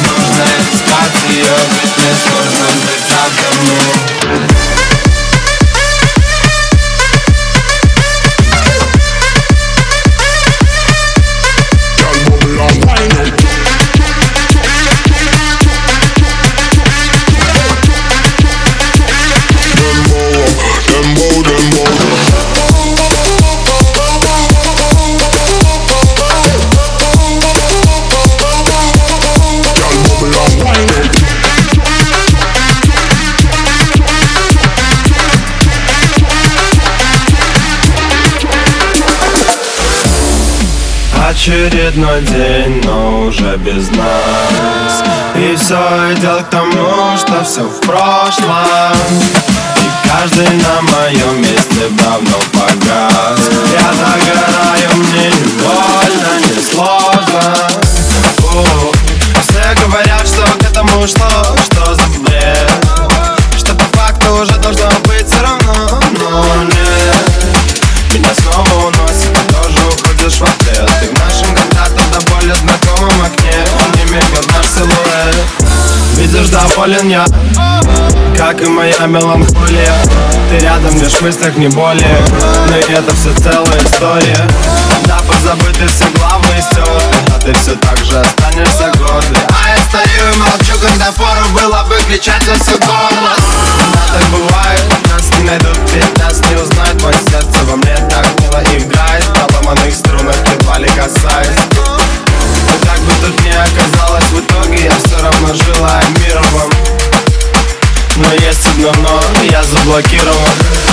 Нужно искать ее, ведь мне сложно Очередной день, но уже без нас. И все идет к тому, что все в прошлом. И каждый на моем месте давно погас. Я загораю, мне не Видишь, доволен я как и моя меланхолия Ты рядом, лишь в мыслях не более. Но и это все целая история. Да, позабыты все главные стерты А ты все так же останешься гордой. А я стою и молчу, когда пору было бы кричать во все горло. Да, так бывает, нас не найдут, ведь нас не узнают Мое сердце итоге Я все равно желаю мира вам. Но есть одно но, я заблокирован